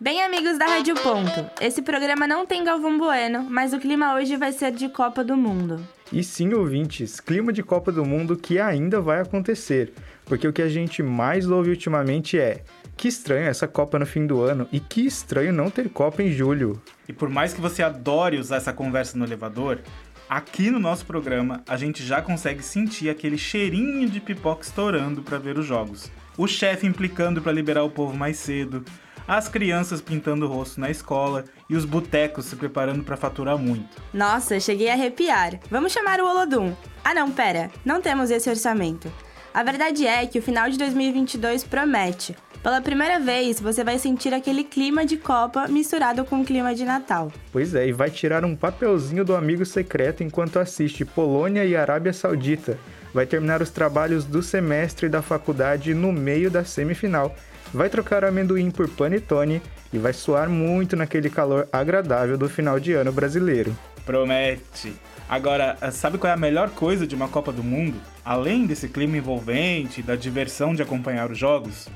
Bem, amigos da Rádio Ponto, esse programa não tem Galvão Bueno, mas o clima hoje vai ser de Copa do Mundo. E sim, ouvintes, clima de Copa do Mundo que ainda vai acontecer, porque o que a gente mais ouve ultimamente é que estranho essa Copa no fim do ano e que estranho não ter Copa em julho. E por mais que você adore usar essa conversa no elevador, aqui no nosso programa a gente já consegue sentir aquele cheirinho de pipoca estourando para ver os jogos. O chefe implicando para liberar o povo mais cedo, as crianças pintando o rosto na escola e os botecos se preparando para faturar muito. Nossa, cheguei a arrepiar. Vamos chamar o Olodum. Ah não, pera, não temos esse orçamento. A verdade é que o final de 2022 promete. Pela primeira vez, você vai sentir aquele clima de Copa misturado com o clima de Natal. Pois é, e vai tirar um papelzinho do amigo secreto enquanto assiste Polônia e Arábia Saudita. Vai terminar os trabalhos do semestre da faculdade no meio da semifinal vai trocar o amendoim por panetone e vai suar muito naquele calor agradável do final de ano brasileiro. Promete! Agora, sabe qual é a melhor coisa de uma Copa do Mundo? Além desse clima envolvente, da diversão de acompanhar os jogos?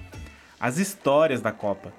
As histórias da Copa.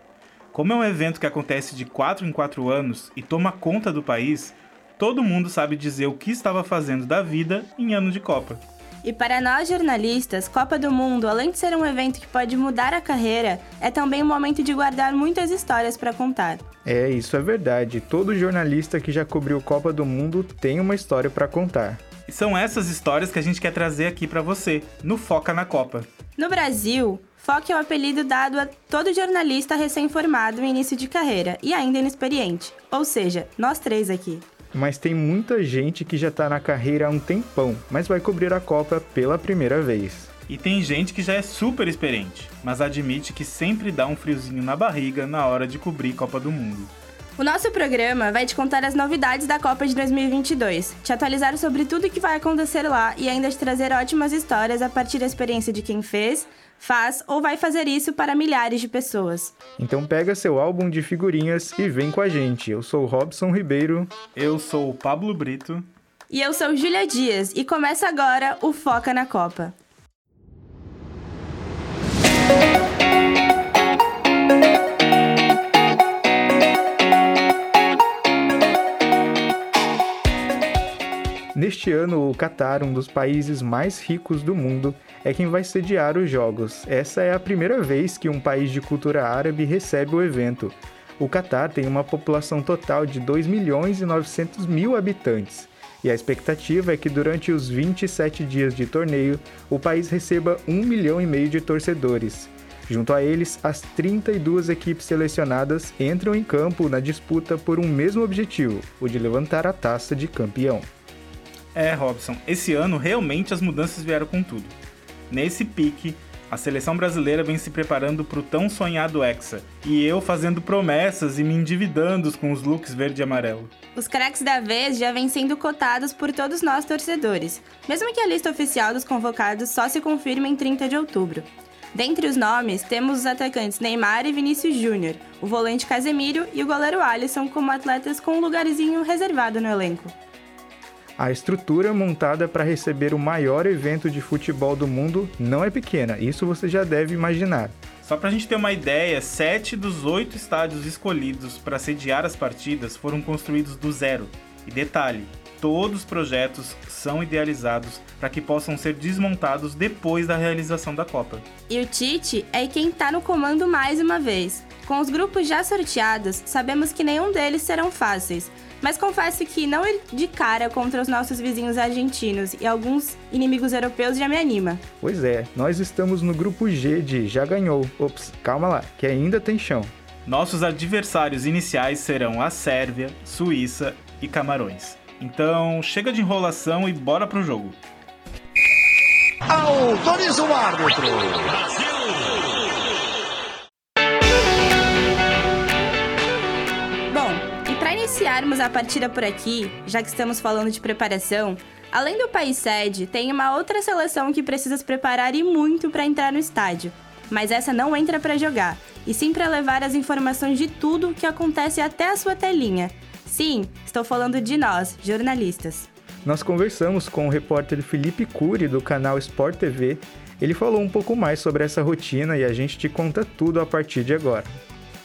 Como é um evento que acontece de 4 em 4 anos e toma conta do país, todo mundo sabe dizer o que estava fazendo da vida em ano de Copa. E para nós jornalistas, Copa do Mundo, além de ser um evento que pode mudar a carreira, é também um momento de guardar muitas histórias para contar. É, isso é verdade. Todo jornalista que já cobriu Copa do Mundo tem uma história para contar. E são essas histórias que a gente quer trazer aqui para você, no Foca na Copa. No Brasil, Foca é o apelido dado a todo jornalista recém-formado em início de carreira e ainda inexperiente. Ou seja, nós três aqui mas tem muita gente que já está na carreira há um tempão, mas vai cobrir a Copa pela primeira vez. E tem gente que já é super experiente, mas admite que sempre dá um friozinho na barriga na hora de cobrir Copa do Mundo. O nosso programa vai te contar as novidades da Copa de 2022, te atualizar sobre tudo que vai acontecer lá e ainda te trazer ótimas histórias a partir da experiência de quem fez, faz ou vai fazer isso para milhares de pessoas. Então pega seu álbum de figurinhas e vem com a gente. Eu sou o Robson Ribeiro. Eu sou o Pablo Brito. E eu sou Júlia Dias e começa agora o Foca na Copa. Neste ano, o Catar, um dos países mais ricos do mundo, é quem vai sediar os Jogos. Essa é a primeira vez que um país de cultura árabe recebe o evento. O Catar tem uma população total de 2 milhões e 900 mil habitantes. E a expectativa é que durante os 27 dias de torneio, o país receba 1 milhão e meio de torcedores. Junto a eles, as 32 equipes selecionadas entram em campo na disputa por um mesmo objetivo, o de levantar a taça de campeão. É, Robson, esse ano realmente as mudanças vieram com tudo. Nesse pique, a seleção brasileira vem se preparando para o tão sonhado Hexa, e eu fazendo promessas e me endividando com os looks verde e amarelo. Os craques da vez já vêm sendo cotados por todos nós torcedores, mesmo que a lista oficial dos convocados só se confirme em 30 de outubro. Dentre os nomes, temos os atacantes Neymar e Vinícius Júnior, o volante Casemiro e o goleiro Alisson como atletas com um lugarzinho reservado no elenco. A estrutura montada para receber o maior evento de futebol do mundo não é pequena, isso você já deve imaginar. Só para a gente ter uma ideia, sete dos oito estádios escolhidos para sediar as partidas foram construídos do zero. E detalhe, todos os projetos são idealizados para que possam ser desmontados depois da realização da Copa. E o Tite é quem está no comando mais uma vez. Com os grupos já sorteados, sabemos que nenhum deles serão fáceis, mas confesso que não ir de cara contra os nossos vizinhos argentinos e alguns inimigos europeus já me anima. Pois é, nós estamos no grupo G de já ganhou. Ops, calma lá, que ainda tem chão. Nossos adversários iniciais serão a Sérvia, Suíça e Camarões. Então, chega de enrolação e bora pro jogo. Autoriza o árbitro. Iniciarmos a partida por aqui, já que estamos falando de preparação, além do país sede, tem uma outra seleção que precisa se preparar e muito para entrar no estádio. Mas essa não entra para jogar, e sim para levar as informações de tudo que acontece até a sua telinha. Sim, estou falando de nós, jornalistas. Nós conversamos com o repórter Felipe Cury do canal Sport TV. Ele falou um pouco mais sobre essa rotina e a gente te conta tudo a partir de agora.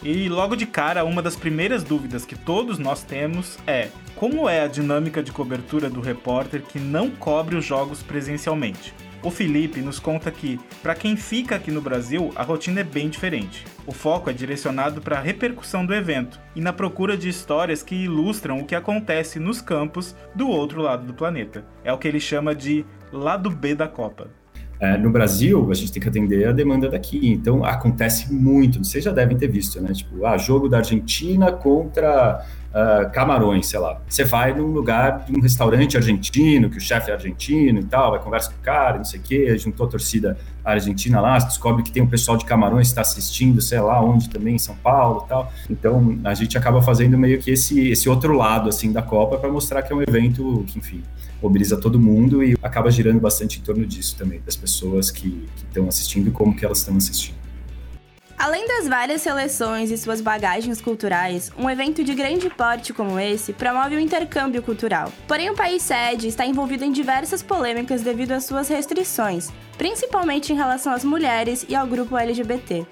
E logo de cara, uma das primeiras dúvidas que todos nós temos é: como é a dinâmica de cobertura do repórter que não cobre os jogos presencialmente? O Felipe nos conta que, para quem fica aqui no Brasil, a rotina é bem diferente. O foco é direcionado para a repercussão do evento e na procura de histórias que ilustram o que acontece nos campos do outro lado do planeta. É o que ele chama de lado B da Copa. É, no Brasil, a gente tem que atender a demanda daqui, então acontece muito, vocês já devem ter visto, né? Tipo, ah, jogo da Argentina contra uh, Camarões, sei lá. Você vai num lugar, num restaurante argentino, que o chefe é argentino e tal, vai conversa com o cara, não sei o quê, juntou a torcida argentina lá, descobre que tem um pessoal de Camarões que está assistindo, sei lá onde também, em São Paulo e tal. Então, a gente acaba fazendo meio que esse, esse outro lado, assim, da Copa para mostrar que é um evento que, enfim, mobiliza todo mundo e acaba girando bastante em torno disso também, das pessoas que estão assistindo e como que elas estão assistindo. Além das várias seleções e suas bagagens culturais, um evento de grande porte como esse promove o um intercâmbio cultural. Porém, o país sede está envolvido em diversas polêmicas devido às suas restrições, principalmente em relação às mulheres e ao grupo LGBT.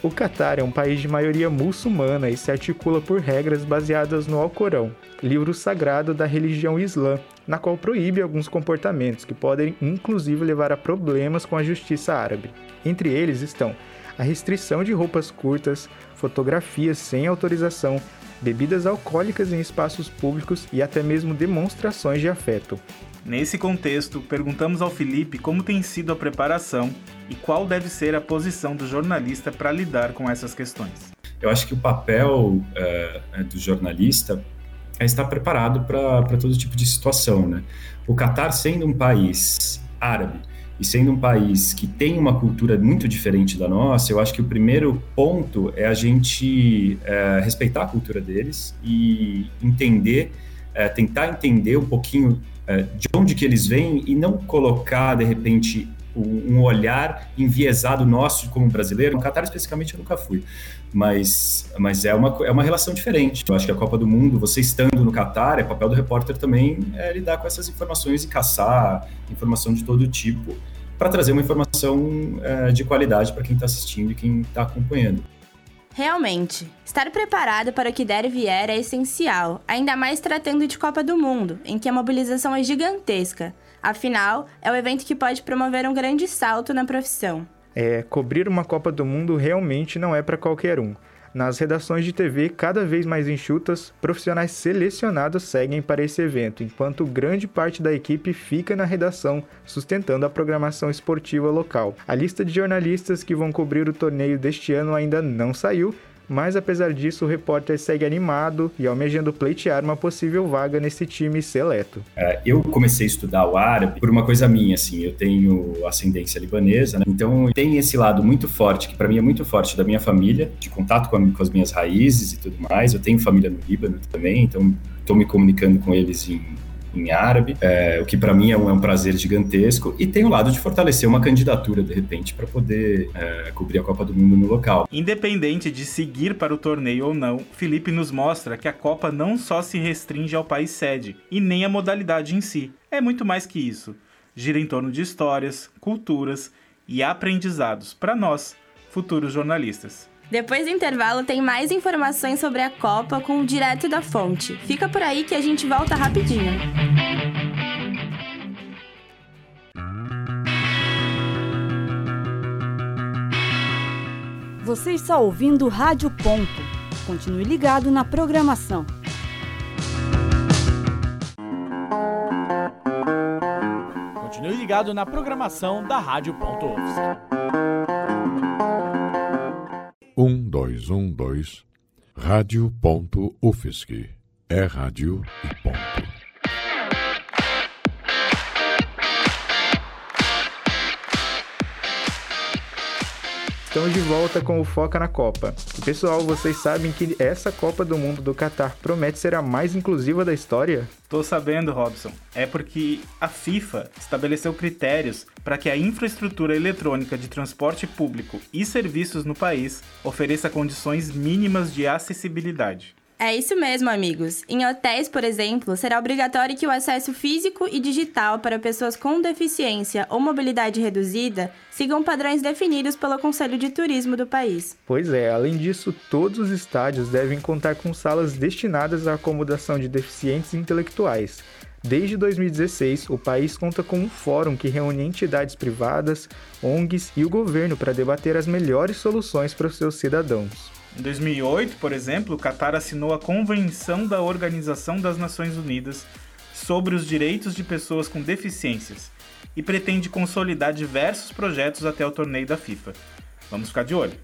O Catar é um país de maioria muçulmana e se articula por regras baseadas no Alcorão, livro sagrado da religião islã, na qual proíbe alguns comportamentos que podem inclusive levar a problemas com a justiça árabe. Entre eles estão a restrição de roupas curtas, fotografias sem autorização, bebidas alcoólicas em espaços públicos e até mesmo demonstrações de afeto. Nesse contexto, perguntamos ao Felipe como tem sido a preparação e qual deve ser a posição do jornalista para lidar com essas questões. Eu acho que o papel é, do jornalista é estar preparado para todo tipo de situação. Né? O Catar, sendo um país árabe, e sendo um país que tem uma cultura muito diferente da nossa, eu acho que o primeiro ponto é a gente é, respeitar a cultura deles e entender, é, tentar entender um pouquinho é, de onde que eles vêm e não colocar, de repente, um olhar enviesado nosso como brasileiro. No Catar, especificamente, eu nunca fui. Mas, mas é, uma, é uma relação diferente. Eu acho que a Copa do Mundo, você estando no Catar, é papel do repórter também é lidar com essas informações e caçar informação de todo tipo para trazer uma informação é, de qualidade para quem está assistindo e quem está acompanhando. Realmente, estar preparado para o que der e vier é essencial, ainda mais tratando de Copa do Mundo, em que a mobilização é gigantesca. Afinal, é o evento que pode promover um grande salto na profissão. É, cobrir uma Copa do Mundo realmente não é para qualquer um. Nas redações de TV cada vez mais enxutas, profissionais selecionados seguem para esse evento, enquanto grande parte da equipe fica na redação, sustentando a programação esportiva local. A lista de jornalistas que vão cobrir o torneio deste ano ainda não saiu, mas apesar disso, o repórter segue animado e almejando pleitear uma possível vaga nesse time seleto. É, eu comecei a estudar o árabe por uma coisa minha, assim, eu tenho ascendência libanesa, né? então tem esse lado muito forte, que para mim é muito forte da minha família, de contato com, a, com as minhas raízes e tudo mais. Eu tenho família no Líbano também, então estou me comunicando com eles em em árabe, é, o que para mim é um, é um, prazer gigantesco, e tem o lado de fortalecer uma candidatura, de repente, para poder é, cobrir a Copa do Mundo no local. Independente de seguir para o torneio ou não, Felipe nos mostra que a Copa não só se restringe ao país sede, e nem à modalidade em si. É muito mais que isso. Gira em torno de histórias, culturas e aprendizados para nós, futuros jornalistas. Depois do intervalo, tem mais informações sobre a Copa com o Direto da Fonte. Fica por aí que a gente volta rapidinho. Você está ouvindo Rádio Ponto. Continue ligado na programação. Continue ligado na programação da Rádio Ponto. Um, dois, um, dois. Rádio.UFSC. É rádio e ponto. Estamos de volta com o Foca na Copa. E pessoal, vocês sabem que essa Copa do Mundo do Catar promete ser a mais inclusiva da história? Tô sabendo, Robson. É porque a FIFA estabeleceu critérios para que a infraestrutura eletrônica de transporte público e serviços no país ofereça condições mínimas de acessibilidade. É isso mesmo, amigos. Em hotéis, por exemplo, será obrigatório que o acesso físico e digital para pessoas com deficiência ou mobilidade reduzida sigam padrões definidos pelo Conselho de Turismo do país. Pois é, além disso, todos os estádios devem contar com salas destinadas à acomodação de deficientes intelectuais. Desde 2016, o país conta com um fórum que reúne entidades privadas, ONGs e o governo para debater as melhores soluções para os seus cidadãos. Em 2008, por exemplo, o Catar assinou a Convenção da Organização das Nações Unidas sobre os Direitos de Pessoas com Deficiências e pretende consolidar diversos projetos até o torneio da FIFA. Vamos ficar de olho.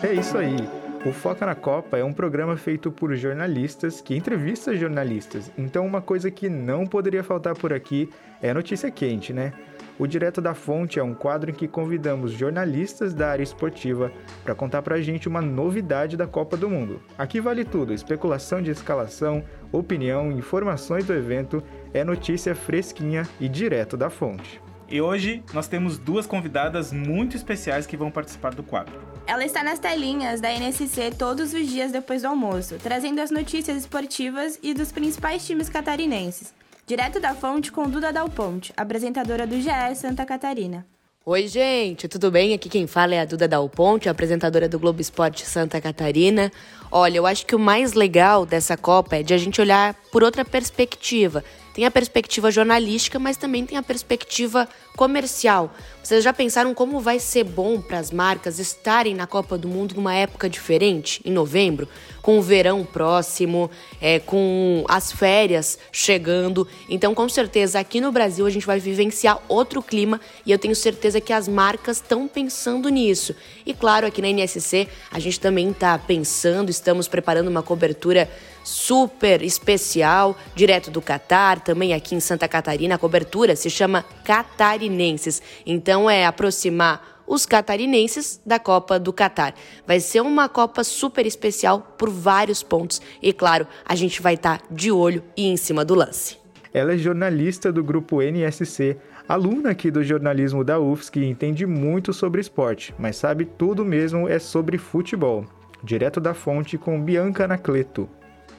É isso aí. O Foca na Copa é um programa feito por jornalistas que entrevista jornalistas. Então, uma coisa que não poderia faltar por aqui é notícia quente, né? O Direto da Fonte é um quadro em que convidamos jornalistas da área esportiva para contar para a gente uma novidade da Copa do Mundo. Aqui vale tudo: especulação de escalação, opinião, informações do evento, é notícia fresquinha e direto da fonte. E hoje nós temos duas convidadas muito especiais que vão participar do quadro. Ela está nas telinhas da NSC todos os dias depois do almoço, trazendo as notícias esportivas e dos principais times catarinenses. Direto da fonte com Duda Dal Ponte, apresentadora do GE Santa Catarina. Oi, gente, tudo bem? Aqui quem fala é a Duda Dal Ponte, apresentadora do Globo Esporte Santa Catarina. Olha, eu acho que o mais legal dessa Copa é de a gente olhar por outra perspectiva. Tem a perspectiva jornalística, mas também tem a perspectiva comercial. Vocês já pensaram como vai ser bom para as marcas estarem na Copa do Mundo numa época diferente, em novembro, com o verão próximo, é, com as férias chegando? Então, com certeza, aqui no Brasil a gente vai vivenciar outro clima e eu tenho certeza que as marcas estão pensando nisso. E claro, aqui na NSC a gente também está pensando, estamos preparando uma cobertura super especial, direto do Catar, também aqui em Santa Catarina. A cobertura se chama Catarinenses. Então é aproximar os catarinenses da Copa do Catar. Vai ser uma Copa super especial por vários pontos e, claro, a gente vai estar tá de olho e em cima do lance. Ela é jornalista do grupo NSC, aluna aqui do jornalismo da UFSC e entende muito sobre esporte, mas sabe tudo mesmo é sobre futebol. Direto da fonte com Bianca Anacleto.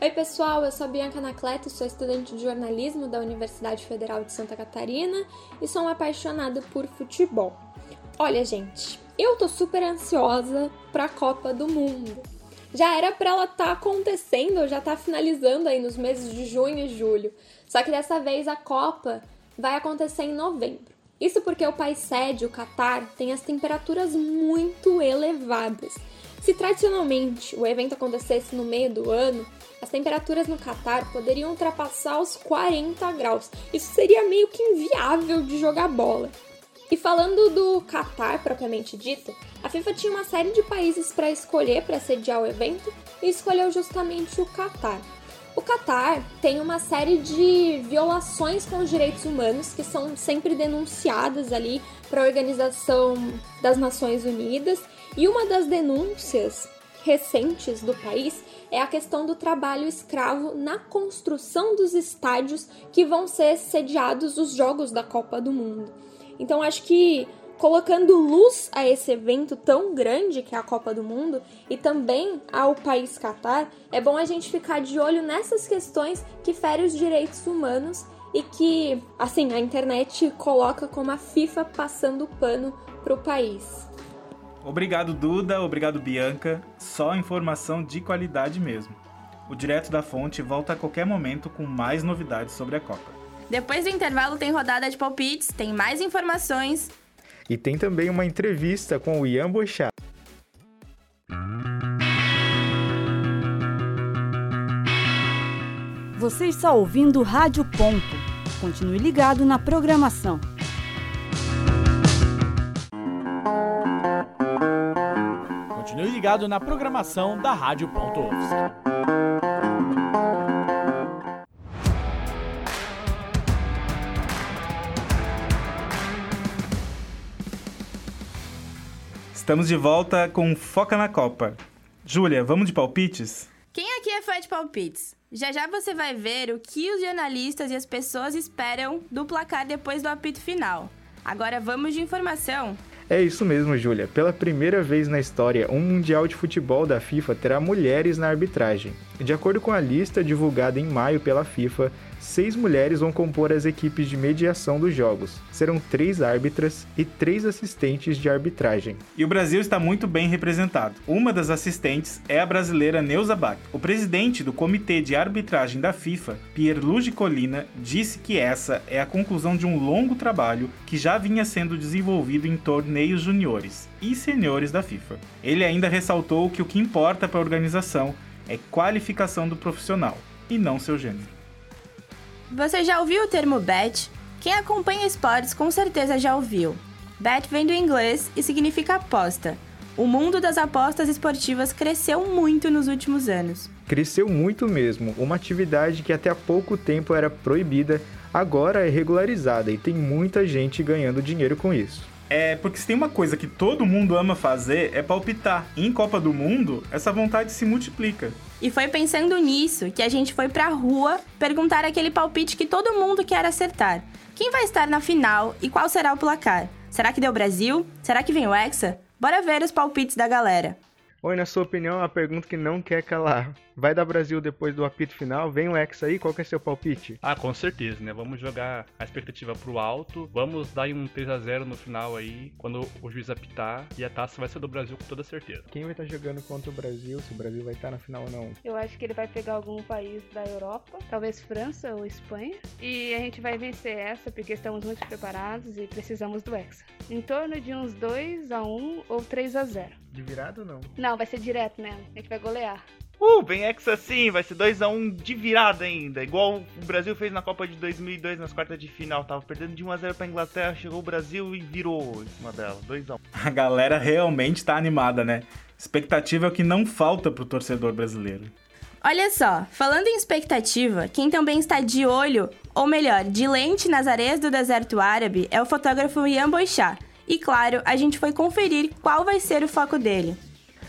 Oi, pessoal, eu sou a Bianca Anacleto, sou estudante de jornalismo da Universidade Federal de Santa Catarina e sou uma apaixonada por futebol. Olha, gente, eu tô super ansiosa pra Copa do Mundo. Já era para ela estar tá acontecendo, já tá finalizando aí nos meses de junho e julho. Só que dessa vez a Copa vai acontecer em novembro. Isso porque o país sede, o Catar, tem as temperaturas muito elevadas. Se tradicionalmente o evento acontecesse no meio do ano, as temperaturas no Catar poderiam ultrapassar os 40 graus. Isso seria meio que inviável de jogar bola. E falando do Catar propriamente dito, a FIFA tinha uma série de países para escolher para sediar o evento e escolheu justamente o Catar. O Catar tem uma série de violações com os direitos humanos que são sempre denunciadas ali para a Organização das Nações Unidas, e uma das denúncias recentes do país é a questão do trabalho escravo na construção dos estádios que vão ser sediados os Jogos da Copa do Mundo. Então acho que colocando luz a esse evento tão grande que é a Copa do Mundo e também ao país Catar, é bom a gente ficar de olho nessas questões que ferem os direitos humanos e que, assim, a internet coloca como a FIFA passando pano para o país. Obrigado, Duda. Obrigado, Bianca. Só informação de qualidade mesmo. O Direto da Fonte volta a qualquer momento com mais novidades sobre a Copa. Depois do intervalo tem rodada de palpites, tem mais informações. E tem também uma entrevista com o Ian Bochá. Você está ouvindo Rádio Ponto. Continue ligado na programação. Ligado na programação da Rádio Ponto Estamos de volta com Foca na Copa. Júlia, vamos de palpites? Quem aqui é fã de palpites? Já já você vai ver o que os jornalistas e as pessoas esperam do placar depois do apito final. Agora vamos de informação. É isso mesmo, Júlia. Pela primeira vez na história, um Mundial de Futebol da FIFA terá mulheres na arbitragem. De acordo com a lista divulgada em maio pela FIFA, seis mulheres vão compor as equipes de mediação dos jogos. Serão três árbitras e três assistentes de arbitragem. E o Brasil está muito bem representado. Uma das assistentes é a brasileira Neuza Bach. O presidente do Comitê de Arbitragem da FIFA, Pierluigi Colina, disse que essa é a conclusão de um longo trabalho que já vinha sendo desenvolvido em torneios juniores e seniores da FIFA. Ele ainda ressaltou que o que importa para a organização é qualificação do profissional e não seu gênero. Você já ouviu o termo bet? Quem acompanha esportes com certeza já ouviu. Bet vem do inglês e significa aposta. O mundo das apostas esportivas cresceu muito nos últimos anos. Cresceu muito mesmo. Uma atividade que até há pouco tempo era proibida, agora é regularizada e tem muita gente ganhando dinheiro com isso. É porque se tem uma coisa que todo mundo ama fazer é palpitar. E em Copa do Mundo, essa vontade se multiplica. E foi pensando nisso que a gente foi pra rua perguntar aquele palpite que todo mundo quer acertar. Quem vai estar na final e qual será o placar? Será que deu Brasil? Será que vem o Hexa? Bora ver os palpites da galera. Oi, na sua opinião, é uma pergunta que não quer calar. Vai dar Brasil depois do apito final? Vem o Hexa aí, qual que é seu palpite? Ah, com certeza, né? Vamos jogar a expectativa pro alto. Vamos dar um 3 a 0 no final aí, quando o juiz apitar. E a taça vai ser do Brasil com toda certeza. Quem vai estar jogando contra o Brasil? Se o Brasil vai estar na final ou não? Eu acho que ele vai pegar algum país da Europa, talvez França ou Espanha. E a gente vai vencer essa porque estamos muito preparados e precisamos do Hexa. Em torno de uns 2 a 1 ou 3 a 0 De virada ou não? Não, vai ser direto mesmo. A gente vai golear. Uh, vem Hexa sim, vai ser 2x1 um de virada ainda. Igual o Brasil fez na Copa de 2002 nas quartas de final. Tava perdendo de 1x0 pra Inglaterra, chegou o Brasil e virou em cima dela. 2x1. A galera realmente tá animada, né? Expectativa é o que não falta pro torcedor brasileiro. Olha só, falando em expectativa, quem também está de olho, ou melhor, de lente nas areias do deserto árabe, é o fotógrafo Ian Boixá. E claro, a gente foi conferir qual vai ser o foco dele.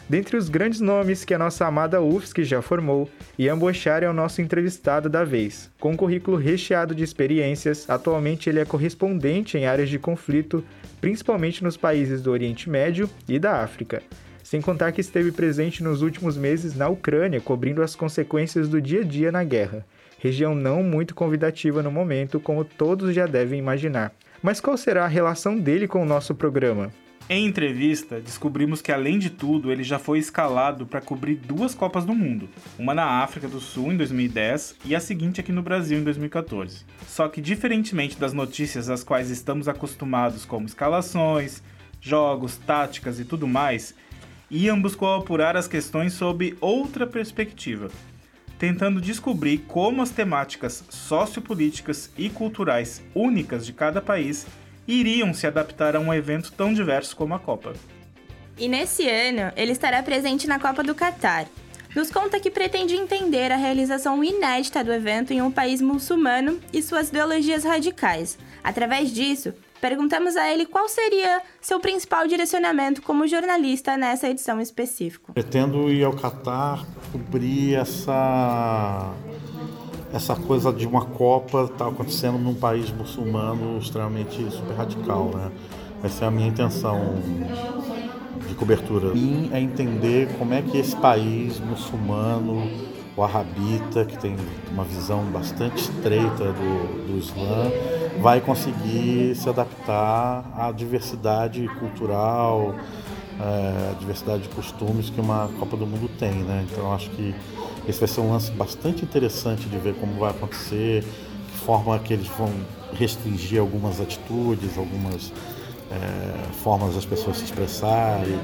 Dentre os grandes nomes que a nossa amada UFSC já formou, Ian Bochar é o nosso entrevistado da vez. Com um currículo recheado de experiências, atualmente ele é correspondente em áreas de conflito, principalmente nos países do Oriente Médio e da África. Sem contar que esteve presente nos últimos meses na Ucrânia, cobrindo as consequências do dia a dia na guerra. Região não muito convidativa no momento, como todos já devem imaginar. Mas qual será a relação dele com o nosso programa? Em entrevista, descobrimos que além de tudo, ele já foi escalado para cobrir duas Copas do Mundo, uma na África do Sul em 2010 e a seguinte aqui no Brasil em 2014. Só que diferentemente das notícias às quais estamos acostumados como escalações, jogos, táticas e tudo mais, Ian buscou apurar as questões sob outra perspectiva, tentando descobrir como as temáticas sociopolíticas e culturais únicas de cada país iriam se adaptar a um evento tão diverso como a Copa. E nesse ano, ele estará presente na Copa do Catar. Nos conta que pretende entender a realização inédita do evento em um país muçulmano e suas ideologias radicais. Através disso, perguntamos a ele qual seria seu principal direcionamento como jornalista nessa edição específica. Pretendo ir ao Catar cobrir essa essa coisa de uma Copa tá acontecendo num país muçulmano extremamente super radical, né? Essa é a minha intenção de cobertura. Mim é entender como é que esse país muçulmano, o arabita, que tem uma visão bastante estreita do, do Islã, vai conseguir se adaptar à diversidade cultural, é, diversidade de costumes que uma Copa do Mundo tem, né? Então acho que esse vai ser um lance bastante interessante de ver como vai acontecer, que forma que eles vão restringir algumas atitudes, algumas é, formas das pessoas se expressarem,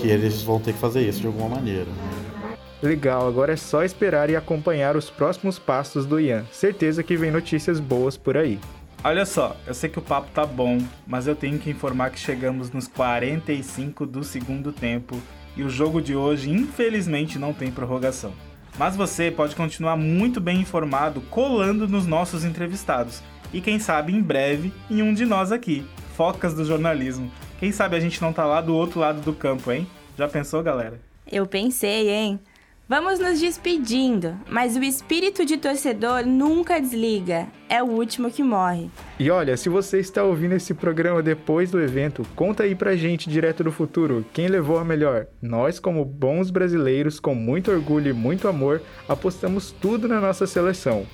que eles vão ter que fazer isso de alguma maneira. Né? Legal, agora é só esperar e acompanhar os próximos passos do Ian. Certeza que vem notícias boas por aí. Olha só, eu sei que o papo tá bom, mas eu tenho que informar que chegamos nos 45 do segundo tempo e o jogo de hoje infelizmente não tem prorrogação. Mas você pode continuar muito bem informado colando nos nossos entrevistados. E quem sabe em breve em um de nós aqui, focas do jornalismo. Quem sabe a gente não tá lá do outro lado do campo, hein? Já pensou, galera? Eu pensei, hein? Vamos nos despedindo, mas o espírito de torcedor nunca desliga, é o último que morre. E olha, se você está ouvindo esse programa depois do evento, conta aí pra gente direto do futuro, quem levou a melhor. Nós, como bons brasileiros, com muito orgulho e muito amor, apostamos tudo na nossa seleção.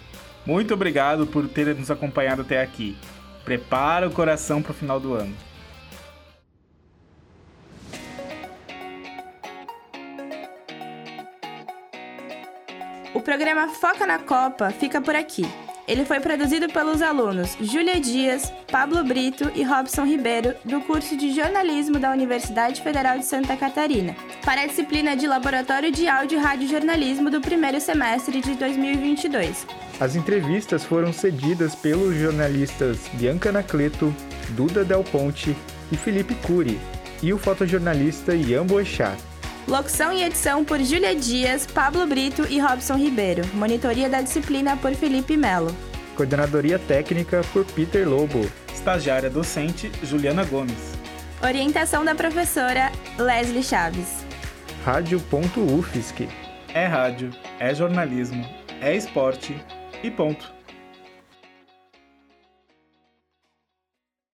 Muito obrigado por ter nos acompanhado até aqui. Prepara o coração pro final do ano. Programa Foca na Copa fica por aqui. Ele foi produzido pelos alunos Júlia Dias, Pablo Brito e Robson Ribeiro, do curso de jornalismo da Universidade Federal de Santa Catarina, para a disciplina de Laboratório de Áudio e Rádio Jornalismo do primeiro semestre de 2022. As entrevistas foram cedidas pelos jornalistas Bianca Anacleto, Duda Del Ponte e Felipe Cury, e o fotojornalista Ian Boechat. Locução e edição por Júlia Dias, Pablo Brito e Robson Ribeiro. Monitoria da disciplina por Felipe Melo. Coordenadoria técnica por Peter Lobo. Estagiária docente Juliana Gomes. Orientação da professora Leslie Chaves. Rádio.UFSC. É rádio, é jornalismo, é esporte e ponto.